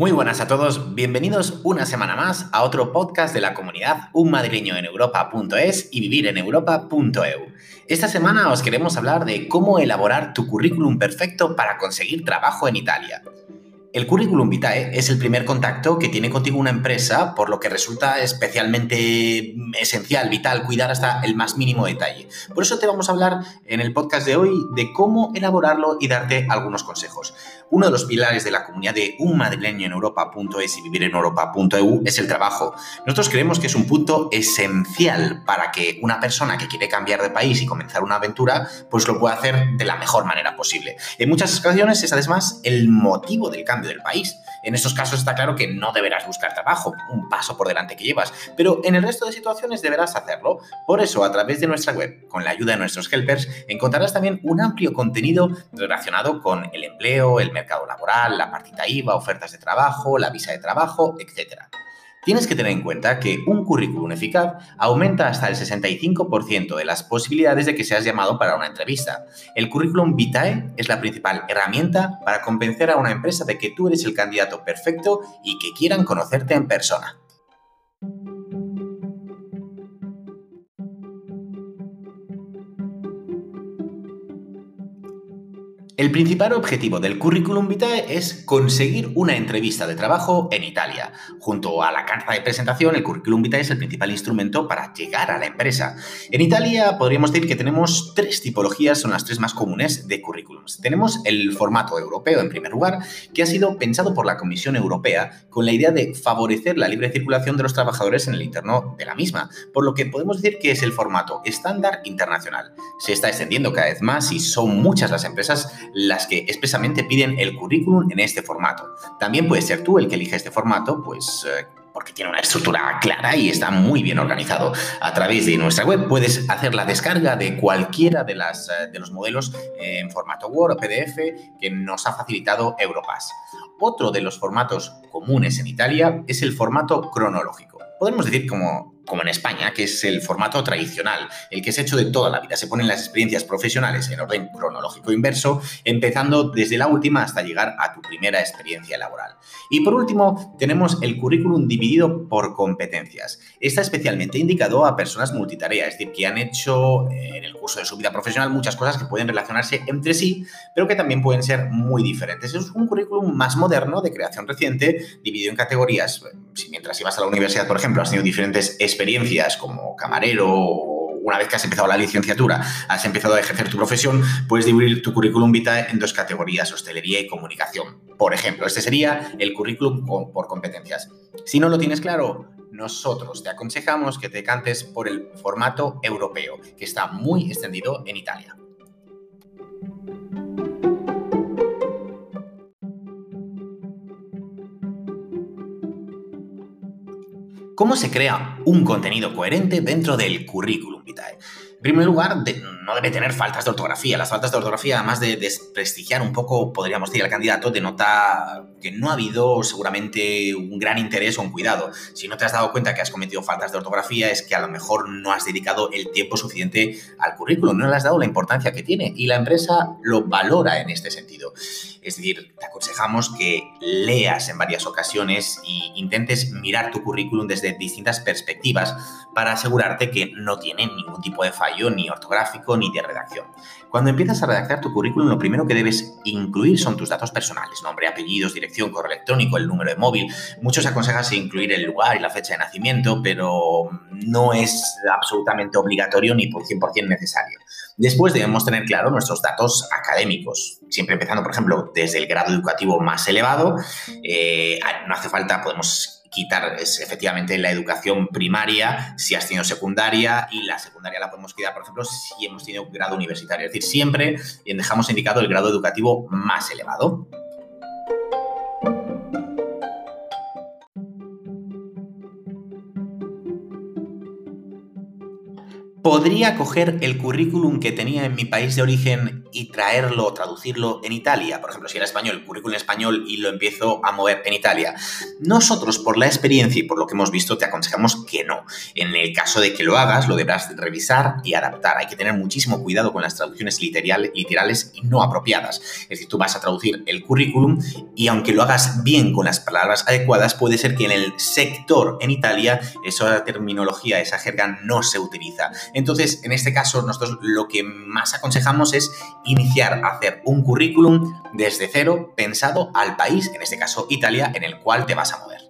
Muy buenas a todos, bienvenidos una semana más a otro podcast de la comunidad Un en Europa.es y vivir en Europa.eu. Esta semana os queremos hablar de cómo elaborar tu currículum perfecto para conseguir trabajo en Italia. El currículum vitae es el primer contacto que tiene contigo una empresa, por lo que resulta especialmente esencial, vital, cuidar hasta el más mínimo detalle. Por eso te vamos a hablar en el podcast de hoy de cómo elaborarlo y darte algunos consejos. Uno de los pilares de la comunidad de un madrileño en Europa.es y vivir en Europa.eu es el trabajo. Nosotros creemos que es un punto esencial para que una persona que quiere cambiar de país y comenzar una aventura, pues lo pueda hacer de la mejor manera posible. En muchas ocasiones es además el motivo del cambio del país. En estos casos está claro que no deberás buscar trabajo, un paso por delante que llevas, pero en el resto de situaciones deberás hacerlo. Por eso, a través de nuestra web, con la ayuda de nuestros helpers, encontrarás también un amplio contenido relacionado con el empleo, el mercado laboral, la partita IVA, ofertas de trabajo, la visa de trabajo, etc. Tienes que tener en cuenta que un currículum eficaz aumenta hasta el 65% de las posibilidades de que seas llamado para una entrevista. El currículum vitae es la principal herramienta para convencer a una empresa de que tú eres el candidato perfecto y que quieran conocerte en persona. El principal objetivo del currículum vitae es conseguir una entrevista de trabajo en Italia. Junto a la carta de presentación, el currículum vitae es el principal instrumento para llegar a la empresa. En Italia podríamos decir que tenemos tres tipologías, son las tres más comunes de currículums. Tenemos el formato europeo, en primer lugar, que ha sido pensado por la Comisión Europea con la idea de favorecer la libre circulación de los trabajadores en el interno de la misma, por lo que podemos decir que es el formato estándar internacional. Se está extendiendo cada vez más y son muchas las empresas las que expresamente piden el currículum en este formato. También puedes ser tú el que elige este formato, pues... Eh, porque tiene una estructura clara y está muy bien organizado. A través de nuestra web puedes hacer la descarga de cualquiera de, las, eh, de los modelos en formato Word o PDF que nos ha facilitado Europass. Otro de los formatos comunes en Italia es el formato cronológico. Podemos decir como como en España, que es el formato tradicional, el que es hecho de toda la vida. Se ponen las experiencias profesionales en orden cronológico inverso, empezando desde la última hasta llegar a tu primera experiencia laboral. Y por último, tenemos el currículum dividido por competencias. Está especialmente indicado a personas multitarea, es decir, que han hecho eh, en el curso de su vida profesional muchas cosas que pueden relacionarse entre sí, pero que también pueden ser muy diferentes. Es un currículum más moderno, de creación reciente, dividido en categorías. Si mientras ibas a la universidad, por ejemplo, has tenido diferentes experiencias, experiencias como camarero una vez que has empezado la licenciatura, has empezado a ejercer tu profesión, puedes dividir tu currículum vitae en dos categorías, hostelería y comunicación. Por ejemplo, este sería el currículum por competencias. Si no lo tienes claro, nosotros te aconsejamos que te cantes por el formato europeo, que está muy extendido en Italia. ¿Cómo se crea un contenido coherente dentro del currículum vitae? En primer lugar, no debe tener faltas de ortografía. Las faltas de ortografía, además de desprestigiar un poco, podríamos decir, al candidato, denota que no ha habido seguramente un gran interés o un cuidado. Si no te has dado cuenta que has cometido faltas de ortografía, es que a lo mejor no has dedicado el tiempo suficiente al currículum, no le has dado la importancia que tiene y la empresa lo valora en este sentido. Es decir, te aconsejamos que leas en varias ocasiones e intentes mirar tu currículum desde distintas perspectivas para asegurarte que no tiene ningún tipo de fallo ni ortográfico ni de redacción. Cuando empiezas a redactar tu currículum, lo primero que debes incluir son tus datos personales, nombre, apellidos, dirección, correo electrónico, el número de móvil. Muchos aconsejan incluir el lugar y la fecha de nacimiento, pero no es absolutamente obligatorio ni por 100% necesario. Después debemos tener claro nuestros datos académicos, siempre empezando, por ejemplo, desde el grado educativo más elevado. Eh, no hace falta, podemos quitar es efectivamente la educación primaria, si has tenido secundaria, y la secundaria la podemos quitar, por ejemplo, si hemos tenido grado universitario. Es decir, siempre dejamos indicado el grado educativo más elevado. podría coger el currículum que tenía en mi país de origen y traerlo, traducirlo en Italia. Por ejemplo, si era español, currículum español y lo empiezo a mover en Italia. Nosotros, por la experiencia y por lo que hemos visto, te aconsejamos que no. En el caso de que lo hagas, lo deberás revisar y adaptar. Hay que tener muchísimo cuidado con las traducciones literales y no apropiadas. Es decir, tú vas a traducir el currículum y aunque lo hagas bien con las palabras adecuadas, puede ser que en el sector en Italia esa terminología, esa jerga no se utiliza. Entonces, en este caso, nosotros lo que más aconsejamos es iniciar a hacer un currículum desde cero pensado al país, en este caso Italia, en el cual te vas a mover.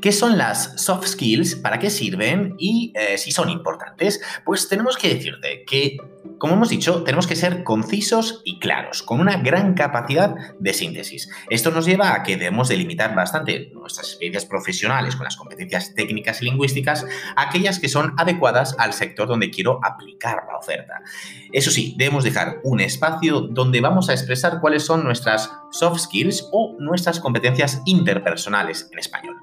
¿Qué son las soft skills? ¿Para qué sirven? Y eh, si son importantes, pues tenemos que decirte que como hemos dicho, tenemos que ser concisos y claros, con una gran capacidad de síntesis. Esto nos lleva a que debemos delimitar bastante nuestras experiencias profesionales con las competencias técnicas y lingüísticas, aquellas que son adecuadas al sector donde quiero aplicar la oferta. Eso sí, debemos dejar un espacio donde vamos a expresar cuáles son nuestras soft skills o nuestras competencias interpersonales en español.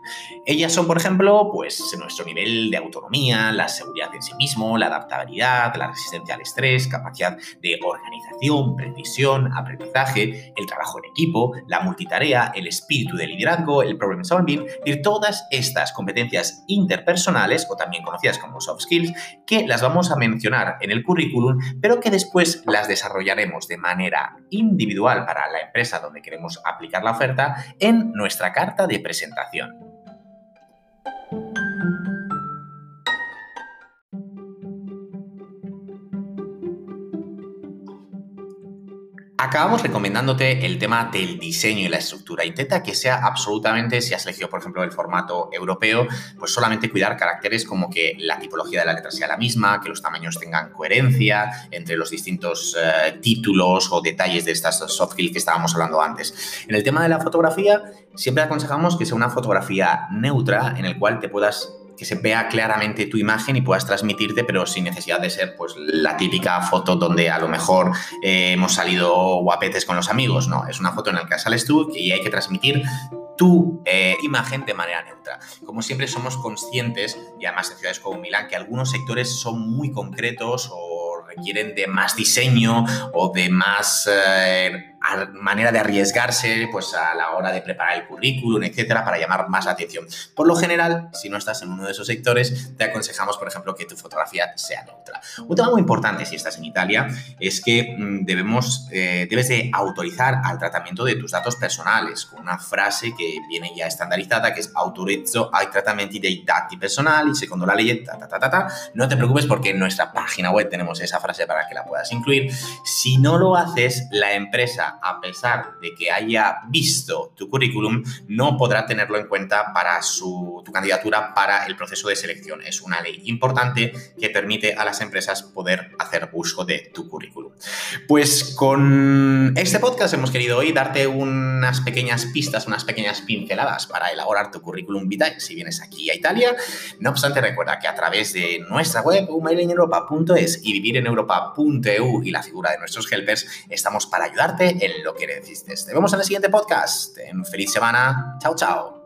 Ellas son, por ejemplo, pues nuestro nivel de autonomía, la seguridad en sí mismo, la adaptabilidad, la resistencia al estrés, capacidad de organización, precisión, aprendizaje, el trabajo en equipo, la multitarea, el espíritu de liderazgo, el problem solving, y todas estas competencias interpersonales, o también conocidas como soft skills, que las vamos a mencionar en el currículum, pero que después las desarrollaremos de manera individual para la empresa donde queremos aplicar la oferta en nuestra carta de presentación. Acabamos recomendándote el tema del diseño y la estructura. Intenta que sea absolutamente, si has elegido, por ejemplo, el formato europeo, pues solamente cuidar caracteres como que la tipología de la letra sea la misma, que los tamaños tengan coherencia entre los distintos eh, títulos o detalles de estas soft skills que estábamos hablando antes. En el tema de la fotografía, siempre aconsejamos que sea una fotografía neutra en el cual te puedas que se vea claramente tu imagen y puedas transmitirte, pero sin necesidad de ser pues la típica foto donde a lo mejor eh, hemos salido guapetes con los amigos. No, es una foto en la que sales tú y hay que transmitir tu eh, imagen de manera neutra. Como siempre somos conscientes, y además en ciudades como Milán, que algunos sectores son muy concretos o requieren de más diseño o de más eh, manera de arriesgarse pues, a la hora de preparar el currículum, etcétera, para llamar más la atención. Por lo general, si no estás en uno de esos sectores, te aconsejamos, por ejemplo, que tu fotografía sea neutra. Un tema muy importante si estás en Italia es que mm, debemos, eh, debes de autorizar al tratamiento de tus datos personales con una frase que viene ya estandarizada que es autorizzo ai tratamienti dei dati personali secondo la ley ta, ta, ta, ta, No te preocupes porque en nuestra página web tenemos esa frase para que la puedas incluir. Si no lo haces, la a pesar de que haya visto tu currículum, no podrá tenerlo en cuenta para su, tu candidatura para el proceso de selección. Es una ley importante que permite a las empresas poder hacer uso de tu currículum. Pues con este podcast hemos querido hoy darte unas pequeñas pistas, unas pequeñas pinceladas para elaborar tu currículum vitae si vienes aquí a Italia. No obstante, recuerda que a través de nuestra web, humaileneuropa.es y vivireneuropa.eu y la figura de nuestros helpers, estamos para ayudarte en lo que necesites. Te vemos en el siguiente podcast. Feliz semana. Chao, chao.